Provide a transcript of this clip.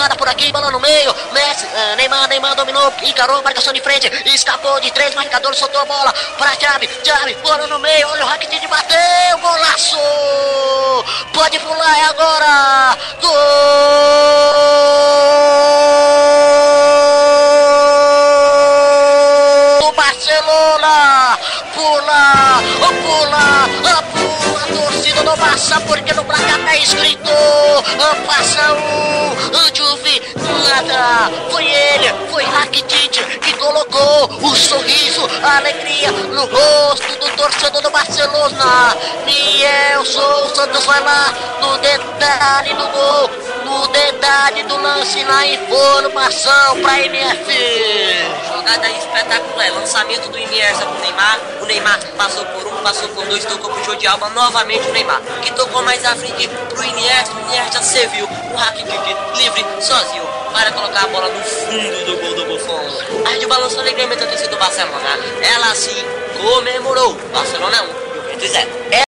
jogada por aqui, bola no meio. Messi, uh, Neymar, Neymar dominou, encarou, marcação de frente, escapou de três marcadores, soltou a bola para Chave, Chave, bola no meio, olha o Rakitic bateu, golaço! Pode pular, é agora! Gol! Barcelona! Pula! Pula! Pula! Porque no placar tá escrito passa o Juve nada. Foi ele foi Rakitic que colocou o sorriso a alegria no rosto do torcedor do Barcelona. Nielson Santos vai lá no detalhe do gol no detalhe do lance na informação pra MF jogada espetacular. Lançamento do Iniesta pro Neymar. O Neymar passou por um passou por dois tocou pro Jordi Alba novamente o Neymar que tocou mais à frente pro Iniesta. O Iniesta serviu o Rakitic livre sozinho para colocar a bola no fundo do gol do Buffon. A de balançou alegremente a torcida do Barcelona. Ela se comemorou. Barcelona 1 Juventus 0